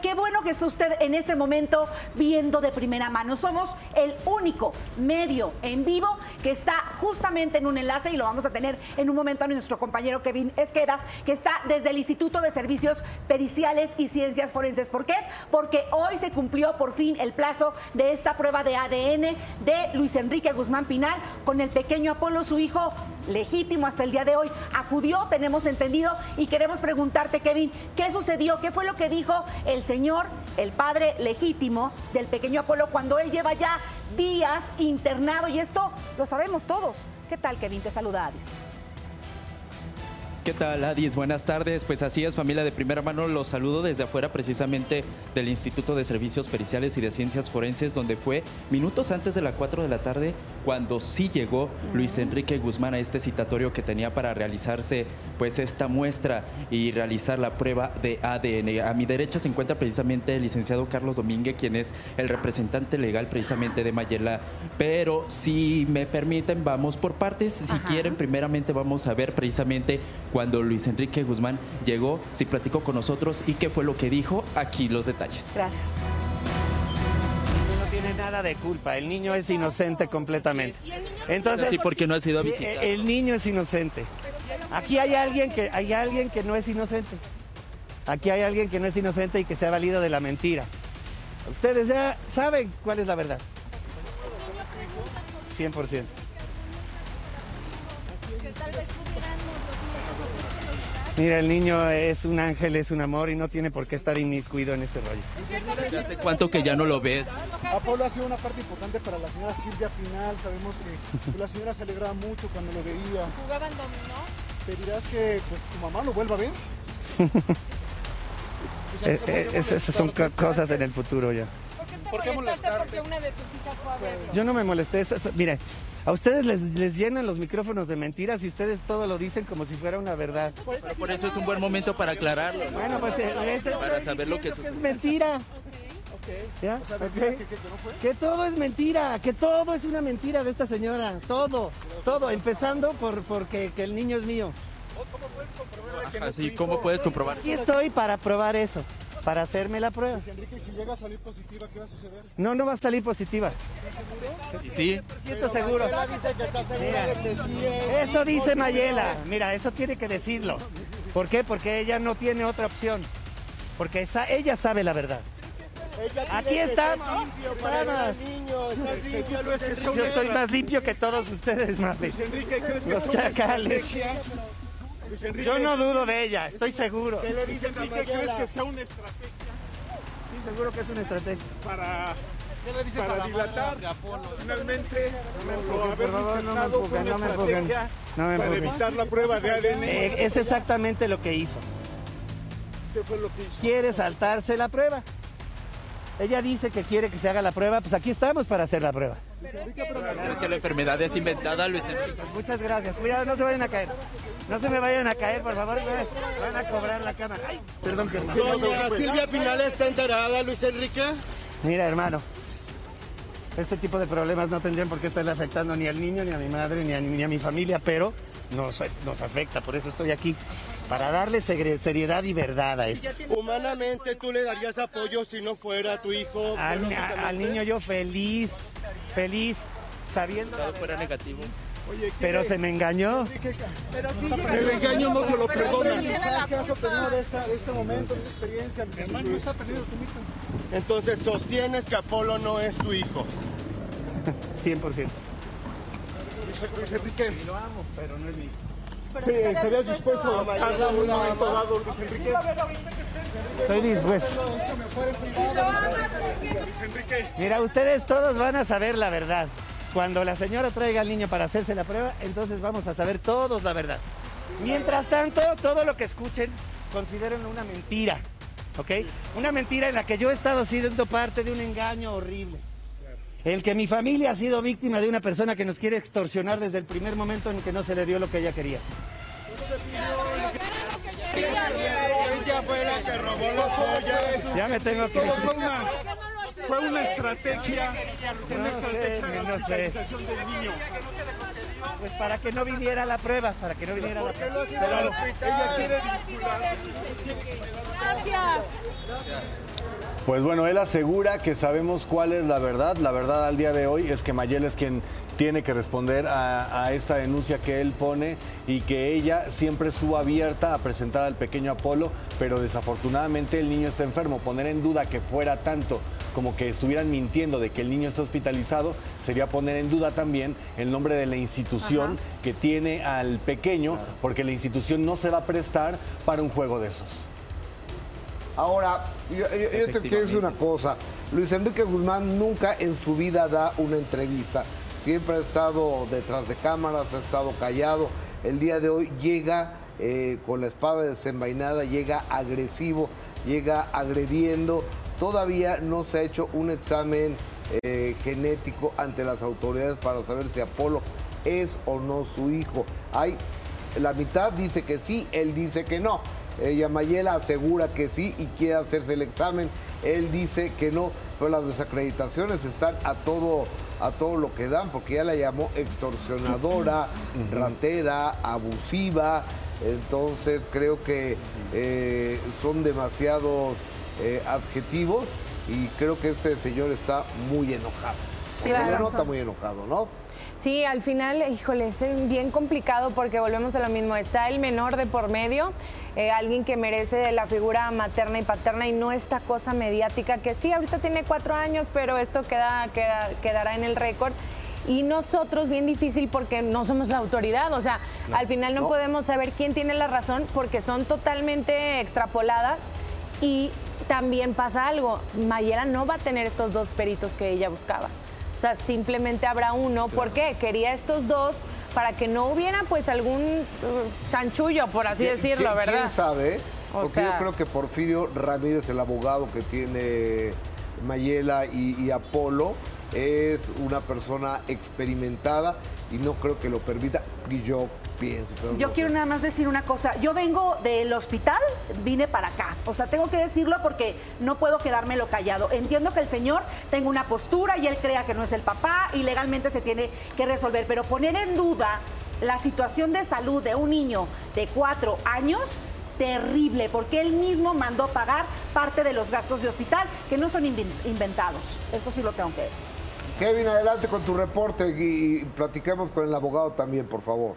Qué bueno que está usted en este momento viendo de primera mano. Somos el único medio en vivo que está justamente en un enlace y lo vamos a tener en un momento a nuestro compañero Kevin Esqueda, que está desde el Instituto de Servicios Periciales y Ciencias Forenses. ¿Por qué? Porque hoy se cumplió por fin el plazo de esta prueba de ADN de Luis Enrique Guzmán Pinal con el pequeño Apolo, su hijo legítimo hasta el día de hoy. Acudió, tenemos entendido, y queremos preguntarte, Kevin, ¿qué sucedió? ¿Qué fue lo que dijo? El señor, el padre legítimo del pequeño Apolo, cuando él lleva ya días internado y esto lo sabemos todos. ¿Qué tal, Kevin? Te saluda Adis. ¿Qué tal, Adis? Buenas tardes. Pues así es, familia de primera mano. Los saludo desde afuera precisamente del Instituto de Servicios Periciales y de Ciencias Forenses, donde fue minutos antes de las 4 de la tarde cuando sí llegó Luis Enrique Guzmán a este citatorio que tenía para realizarse pues esta muestra y realizar la prueba de ADN. A mi derecha se encuentra precisamente el licenciado Carlos Domínguez, quien es el representante legal precisamente de Mayela. Pero si me permiten, vamos por partes. Si quieren, primeramente vamos a ver precisamente cuando Luis Enrique Guzmán llegó, si platicó con nosotros y qué fue lo que dijo. Aquí los detalles. Gracias. Tiene nada de culpa, el niño es inocente completamente. Entonces, sí, porque no ha sido eh, visitado. El niño es inocente. Aquí hay alguien que hay alguien que no es inocente. Aquí hay alguien que no es inocente y que se ha valido de la mentira. Ustedes ya saben cuál es la verdad. 100%. Mira, el niño es un ángel, es un amor y no tiene por qué estar inmiscuido en este rollo. ¿Hace cuánto que ya no lo ves? Apolo ha sido una parte importante para la señora Silvia Pinal. Sabemos que la señora se alegraba mucho cuando lo veía. Jugaban dominó. ¿Pedirás que pues, tu mamá lo vuelva a ver? Eh, eh, esas son co- cosas en el futuro ya. ¿Por qué te molestaste porque una de tus hijas fue a verlo? Yo no me molesté. mire, a ustedes les, les llenan los micrófonos de mentiras y ustedes todo lo dicen como si fuera una verdad. Pero por eso es un buen momento para aclararlo. ¿no? Bueno, pues eh, eso Para saber lo que es mentira. ¿Ya? O sea, Ok. mentira que, que- que no fue. Que todo es mentira, que todo es una mentira de esta señora, todo, todo, empezando por porque que el niño es mío. Así, ¿cómo puedes comprobar? Aquí estoy para probar eso, para hacerme la prueba. Luis Enrique, si llega a salir positiva, ¿qué va a suceder? No, no va a salir positiva. Sí, sí. Siento seguro. Mayela dice que está segura Mira, de que sí es. Eso dice Mayela. Mira, eso tiene que decirlo. ¿Por qué? Porque ella no tiene otra opción. Porque esa, ella sabe la verdad. Aquí está. Estás. Yo soy más limpio que todos ustedes, más Enrique, ¿crees que Los chacales. Luis Enrique, Yo no dudo de ella, estoy seguro. ¿Qué le dices a Mayela? sea una estrategia Sí, seguro que es una estrategia. para, para dilatar finalmente o haber por favor, no me empujen, una no me empujen. estrategia No me para evitar la prueba de ADN? Eh, es exactamente lo que hizo. ¿Qué fue lo que hizo? Quiere saltarse la prueba. Ella dice que quiere que se haga la prueba, pues aquí estamos para hacer la prueba. ¿Crees que la enfermedad es inventada, Luis Enrique? Muchas gracias. Cuidado, no se vayan a caer. No se me vayan a caer, por favor. Van a cobrar la cámara. Ay, perdón que Doña Silvia Pinal está enterada, Luis Enrique. Mira, hermano. Este tipo de problemas no tendrían por qué estarle afectando ni al niño, ni a mi madre, ni a, ni a mi familia, pero nos, nos afecta. Por eso estoy aquí, para darle seriedad y verdad a esto. Humanamente, ¿tú le darías apoyo si no fuera tu hijo? Al, niño yo feliz, feliz, sabiendo fuera negativo. pero se me engañó. El engaño no se lo perdona. ¿Qué has obtenido de, esta- de este momento, de esta experiencia? Luis Enrique? Entonces, sostienes que Apolo no es tu hijo. 100%. Luis Enrique, Lo amo, pero no es mío. Sí, ¿estarías dispuesto a matarlo en un momento dado, Luis Enrique? Estoy dispuesto. Mira, ustedes todos van a saber la verdad. Cuando la señora traiga al niño para hacerse la prueba, entonces vamos a saber todos la verdad. Mientras tanto, todo lo que escuchen, considérenlo una mentira. ¿Ok? Una mentira en la que yo he estado siendo parte de un engaño horrible. El que mi familia ha sido víctima de una persona que nos quiere extorsionar desde el primer momento en que no se le dio lo que ella quería. Ella fue la que robó las joyas. Ya me tengo que... fue una, fue una estrategia, una No sé, no sé. radicalización del niño. Pues para que no viniera la prueba, para que no viniera la ¿Por qué no prueba. Gracias. Pues bueno, él asegura que sabemos cuál es la verdad. La verdad al día de hoy es que Mayel es quien tiene que responder a, a esta denuncia que él pone y que ella siempre estuvo abierta a presentar al pequeño Apolo, pero desafortunadamente el niño está enfermo. Poner en duda que fuera tanto como que estuvieran mintiendo de que el niño está hospitalizado sería poner en duda también el nombre de la institución que tiene al pequeño, porque la institución no se va a prestar para un juego de esos. Ahora, yo, yo- yo te quiero decir una cosa. Luis Enrique Guzmán nunca en su vida da una entrevista. Siempre ha estado detrás de cámaras, ha estado callado. El día de hoy llega eh, con la espada desenvainada, llega agresivo, llega agrediendo. Todavía no se ha hecho un examen eh, genético ante las autoridades para saber si Apolo es o no su hijo. Hay la mitad dice que sí, él dice que no. Ella Mayela asegura que sí y quiere hacerse el examen. Él dice que no, pero las desacreditaciones están a todo a todo lo que dan, porque ya la llamó extorsionadora, ratera, abusiva. Entonces creo que eh, son demasiados eh, adjetivos y creo que este señor está muy enojado. Se nota muy enojado, ¿no? Sí, al final, híjole, es bien complicado porque volvemos a lo mismo. Está el menor de por medio, eh, alguien que merece la figura materna y paterna y no esta cosa mediática que sí, ahorita tiene cuatro años, pero esto queda, queda- quedará en el récord. Y nosotros, bien difícil porque no somos la autoridad, o sea, al final no, No. podemos saber quién tiene la razón porque son totalmente extrapoladas y también pasa algo, Mayela no va a tener estos dos peritos que ella buscaba. O sea, simplemente habrá uno. ¿Por qué? Quería estos dos para que no hubiera pues algún uh, chanchullo, por así ¿Quién- decirlo, ¿verdad? ¿Quién sabe? O Porque sea- yo creo que Porfirio Ramírez, el abogado que tiene Mayela y, y Apolo, es una persona experimentada y no creo que lo permita. Y yo pienso. pero Yo no quiero sé. nada más decir una cosa. Yo vengo del hospital, vine para acá. O sea, tengo que decirlo porque no puedo quedármelo callado. Entiendo que el señor tenga una postura y él crea que no es el papá y legalmente se tiene que resolver. Pero poner en duda la situación de salud de un niño de cuatro años, terrible, porque él mismo mandó pagar parte de los gastos de hospital que no son inven- inventados. Eso sí lo tengo que decir. Kevin, adelante con tu reporte y, y platiquemos con el abogado también, por favor.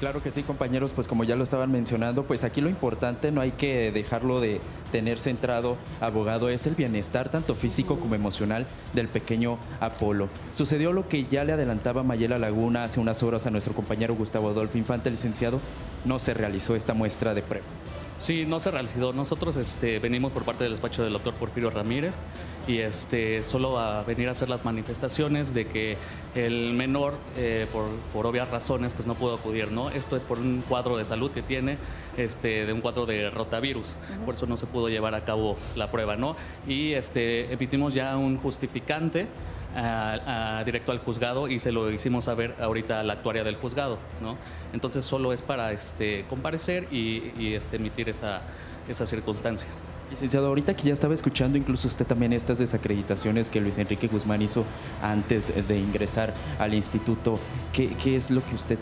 Claro que sí, compañeros, pues como ya lo estaban mencionando, pues aquí lo importante no hay que dejarlo de tener centrado, abogado, es el bienestar tanto físico como emocional del pequeño Apolo. Sucedió lo que ya le adelantaba Mayela Laguna hace unas horas a nuestro compañero Gustavo Adolfo Infante, licenciado, no se realizó esta muestra de prueba. Sí, no se realizó. Nosotros este, venimos por parte del despacho del doctor Porfirio Ramírez y este, solo a venir a hacer las manifestaciones de que el menor, eh, por, por obvias razones, pues no pudo acudir, ¿no? Esto es por un cuadro de salud que tiene, este, de un cuadro de rotavirus. Por eso no se pudo llevar a cabo la prueba, ¿no? Y este, emitimos ya un justificante directo al juzgado y se lo hicimos saber ahorita a la actuaria del juzgado, ¿no? Entonces solo es para este, comparecer y, y, este, emitir esa, esa circunstancia. Licenciado, ahorita que ya estaba escuchando incluso usted también estas desacreditaciones que Luis Enrique Guzmán hizo antes de ingresar al instituto, ¿qué, qué es lo que usted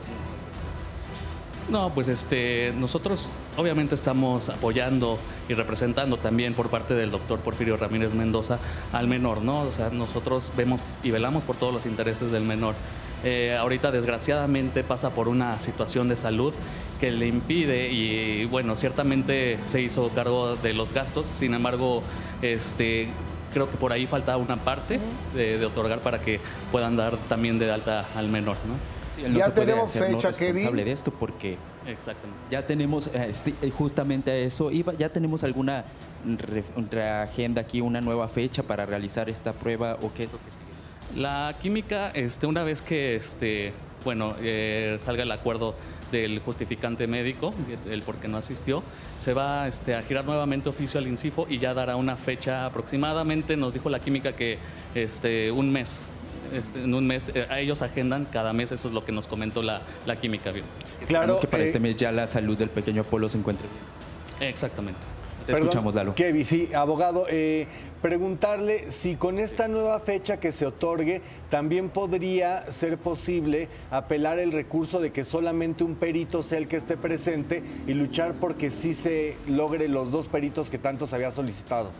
No, pues este, nosotros obviamente estamos apoyando y representando también por parte del doctor Porfirio Ramírez Mendoza al menor, ¿no? O sea, nosotros vemos y velamos por todos los intereses del menor. Eh, ahorita desgraciadamente pasa por una situación de salud que le impide y bueno, ciertamente se hizo cargo de los gastos, sin embargo, este, creo que por ahí falta una parte de, de otorgar para que puedan dar también de alta al menor, ¿no? Sí, él no Ya se puede tenemos ¿no? fecha, responsable Kevin. de esto porque Exactamente. ya tenemos eh, sí, eh, justamente a eso iba ya tenemos alguna re- reagenda aquí una nueva fecha para realizar esta prueba o qué es lo que sigue La química, este, una vez que este, bueno, eh, salga el acuerdo del justificante médico, el por qué no asistió, se va este, a girar nuevamente oficio al INCIFO y ya dará una fecha aproximadamente, nos dijo la química que este, un mes. Este, en un mes, eh, a ellos agendan cada mes, eso es lo que nos comentó la, la química. bien. Esperamos que para eh, este mes ya la salud del pequeño Apolo se encuentre bien Exactamente. Te escuchamos, Lalo. Kevin, sí, abogado, eh, preguntarle si con esta nueva fecha que se otorgue también podría ser posible apelar el recurso de que solamente un perito sea el que esté presente y luchar porque sí se logre los dos peritos que tanto se había solicitado.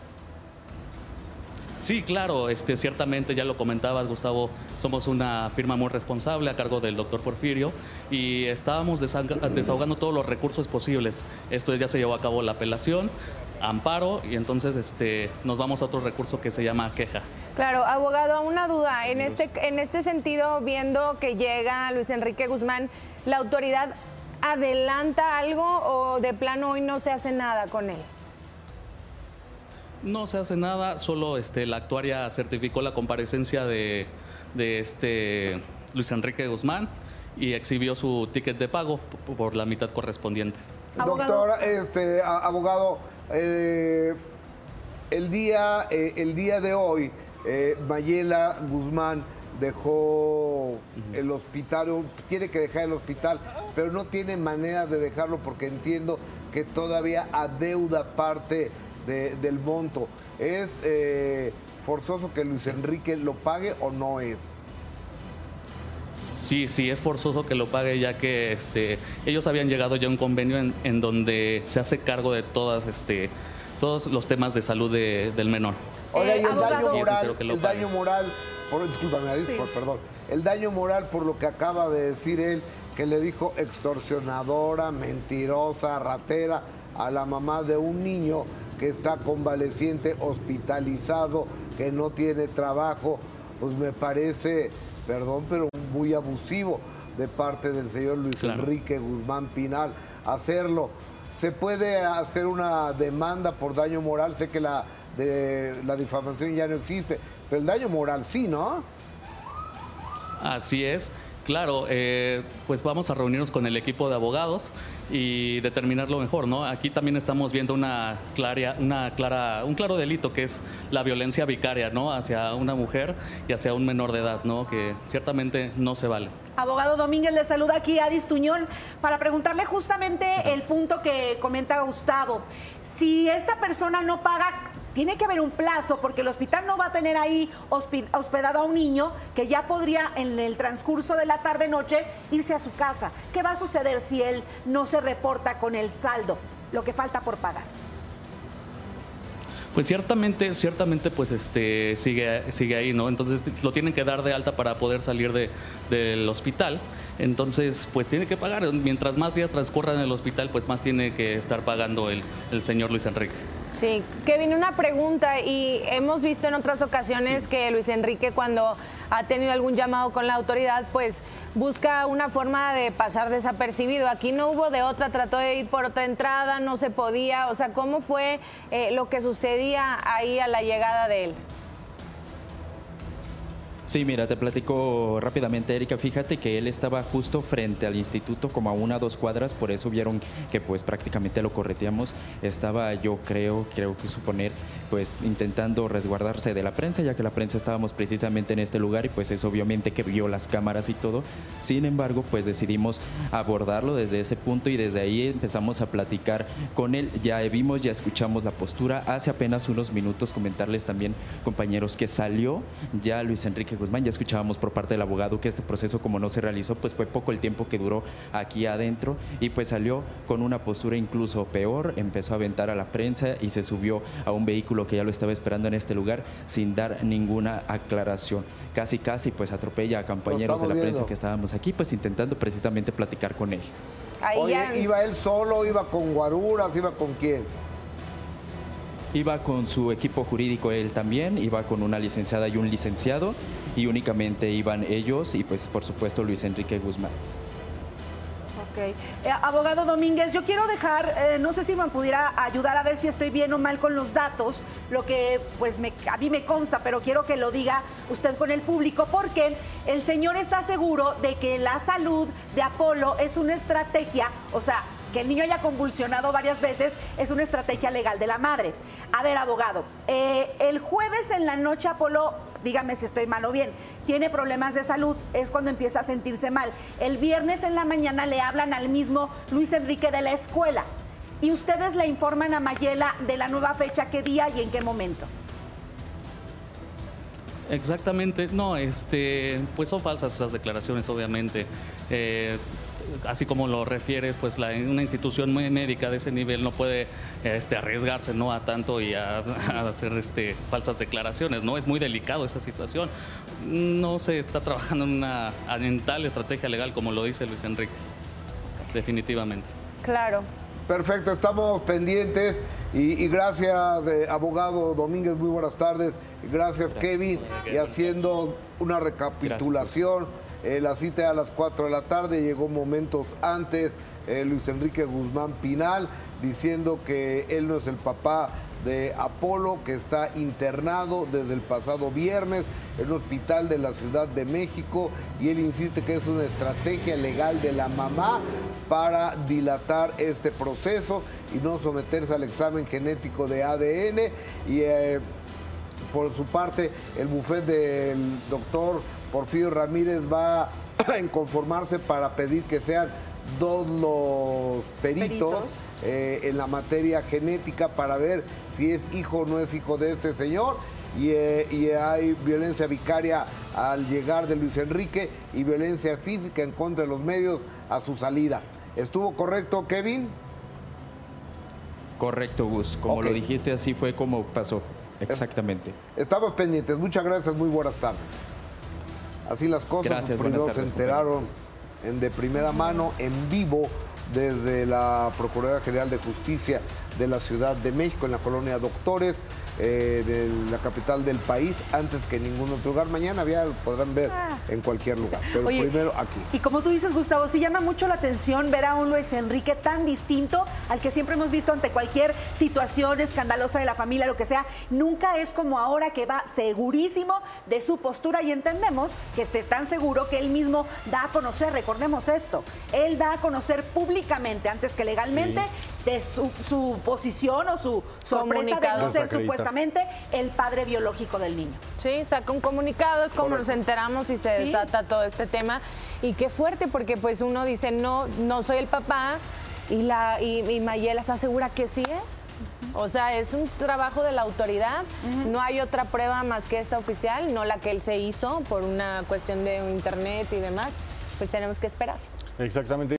Sí, claro, este, ciertamente ya lo comentabas, Gustavo, somos una firma muy responsable a cargo del doctor Porfirio y estábamos desahogando todos los recursos posibles. Esto ya se llevó a cabo la apelación, amparo y entonces este, nos vamos a otro recurso que se llama queja. Claro, abogado, una duda. En este, en este sentido, viendo que llega Luis Enrique Guzmán, ¿la autoridad adelanta algo o de plano hoy no se hace nada con él? No se hace nada, solo este, la actuaria certificó la comparecencia de, este Luis Enrique Guzmán y exhibió su ticket de pago por la mitad correspondiente. Doctor, este, abogado, eh, el, día, eh, el día de hoy, eh, Mayela Guzmán dejó el hospital, tiene que dejar el hospital, pero no tiene manera de dejarlo porque entiendo que todavía adeuda parte del monto. ¿Es eh, forzoso que Luis Enrique lo pague o no es? Sí, sí, es forzoso que lo pague ya que este, ellos habían llegado ya a un convenio en, donde se hace cargo de todas, este, todos los temas de salud del menor. Oiga, y el daño moral, el daño moral, por, perdón, el daño moral por lo que acaba de decir él, que le dijo extorsionadora, mentirosa, ratera a la mamá de un niño que está convaleciente, hospitalizado, que no tiene trabajo, pues me parece, perdón, pero muy abusivo de parte del señor Luis Enrique Guzmán Pinal hacerlo. ¿Se puede hacer una demanda por daño moral? Sé que la, de, la difamación ya no existe, pero el daño moral sí, ¿no? Así es. Claro, eh, pues vamos a reunirnos con el equipo de abogados y determinar lo mejor, ¿no? Aquí también estamos viendo una clara, una clara, un claro delito que es la violencia vicaria, ¿no? Hacia una mujer y hacia un menor de edad, ¿no? Que ciertamente no se vale. Abogado Domínguez le saluda aquí a Adis Tuñón para preguntarle justamente el punto que comenta Gustavo. Si esta persona no paga tiene que haber un plazo porque el hospital no va a tener ahí hospedado a un niño que ya podría en el transcurso de la tarde-noche irse a su casa. ¿Qué va a suceder si él no se reporta con el saldo, lo que falta por pagar? Pues ciertamente, ciertamente, pues este sigue, sigue ahí, ¿no? Entonces lo tienen que dar de alta para poder salir de, del hospital. Entonces, pues tiene que pagar. Mientras más días transcurran en el hospital, pues más tiene que estar pagando el, el señor Luis Enrique. Sí, Kevin, una pregunta y hemos visto en otras ocasiones que Luis Enrique cuando ha tenido algún llamado con la autoridad, pues busca una forma de pasar desapercibido. Aquí no hubo de otra, trató de ir por otra entrada, no se podía. O sea, ¿cómo fue eh, lo que sucedía ahí a la llegada de él? Sí, mira, te platico rápidamente, Erika. Fíjate que él estaba justo frente al instituto, como a una o dos cuadras, por eso vieron que pues prácticamente lo correteamos. Estaba yo creo, creo que suponer, pues intentando resguardarse de la prensa, ya que la prensa estábamos precisamente en este lugar y pues es obviamente que vio las cámaras y todo. Sin embargo, pues decidimos abordarlo desde ese punto y desde ahí empezamos a platicar con él. Ya vimos, ya escuchamos la postura. Hace apenas unos minutos comentarles también, compañeros, que salió ya Luis Enrique Guzmán. Ya escuchábamos por parte del abogado que este proceso como no se realizó, pues fue poco el tiempo que duró aquí adentro y pues salió con una postura incluso peor, empezó a aventar a la prensa y se subió a un vehículo que ya lo estaba esperando en este lugar sin dar ninguna aclaración. Casi, casi pues atropella a compañeros de la prensa que estábamos aquí, pues intentando precisamente platicar con él. ¿iba él solo, iba con guaruras, iba con quién? Iba con su equipo jurídico él también, iba con una licenciada y un licenciado y únicamente iban ellos y pues por supuesto Luis Enrique Guzmán. Ok. Eh, abogado Domínguez, yo quiero dejar, eh, no sé si me pudiera ayudar a ver si estoy bien o mal con los datos, lo que pues me, a mí me consta, pero quiero que lo diga usted con el público, porque el señor está seguro de que la salud de Apolo es una estrategia, o sea, que el niño haya convulsionado varias veces es una estrategia legal de la madre. A ver, abogado, eh, el jueves en la noche Apolo, dígame si estoy mal o bien, tiene problemas de salud, es cuando empieza a sentirse mal. El viernes en la mañana le hablan al mismo Luis Enrique de la escuela. y ustedes le informan a Mayela de la nueva fecha, qué día y en qué momento. Exactamente, no, este, pues son falsas esas declaraciones, obviamente. Eh, así como lo refieres, pues la, una institución muy médica de ese nivel no puede este, arriesgarse ¿no? a tanto y a, hacer este, falsas declaraciones, ¿no? Es muy delicado esa situación. No se está trabajando en una en tal estrategia legal como lo dice Luis Enrique, definitivamente. Claro. Perfecto, estamos pendientes y, gracias, eh, abogado Domínguez, muy buenas tardes. Gracias, Kevin, y haciendo una recapitulación. Eh, la cita a las 4 de la tarde, llegó momentos antes eh, Luis Enrique Guzmán Pinal diciendo que él no es el papá de Apolo, que está internado desde el pasado viernes en un hospital de la Ciudad de México y él insiste que es una estrategia legal de la mamá para dilatar este proceso y no someterse al examen genético de ADN. Y eh, por su parte, el bufet del doctor Porfirio Ramírez va a conformarse para pedir que sean dos los peritos, eh, en la materia genética para ver si es hijo o no es hijo de este señor. Y, eh, y, hay violencia vicaria al llegar de Luis Enrique y violencia física en contra de los medios a su salida. ¿Estuvo correcto, Kevin? Correcto, Gus. Como lo dijiste, así fue como pasó. Exactamente. Estamos pendientes. Muchas gracias. Muy buenas tardes. Así las cosas. Gracias, Primero se enteraron en de primera mano, en vivo, desde la Procuraduría General de Justicia de la Ciudad de México, en la colonia Doctores. Eh, de la capital del país antes que en ningún otro lugar. Mañana ya lo podrán ver ah. en cualquier lugar, pero primero aquí. Y como tú dices, Gustavo, sí llama mucho la atención ver a un Luis Enrique tan distinto al que siempre hemos visto ante cualquier situación escandalosa de la familia, lo que sea. Nunca es como ahora que va segurísimo de su postura y entendemos que esté tan seguro que él mismo da a conocer, recordemos esto, él da a conocer públicamente, antes que legalmente, de su, posición o su sorpresa de no ser supuestamente el padre biológico del niño. Sí, saca un comunicado, es como nos enteramos y se desata todo este tema. Y qué fuerte, porque pues uno dice, no, no soy el papá, y, la, y, Mayela está segura que sí es. O sea, es un trabajo de la autoridad. No hay otra prueba más que esta oficial, no la que él se hizo por una cuestión de internet y demás. Pues tenemos que esperar. Exactamente.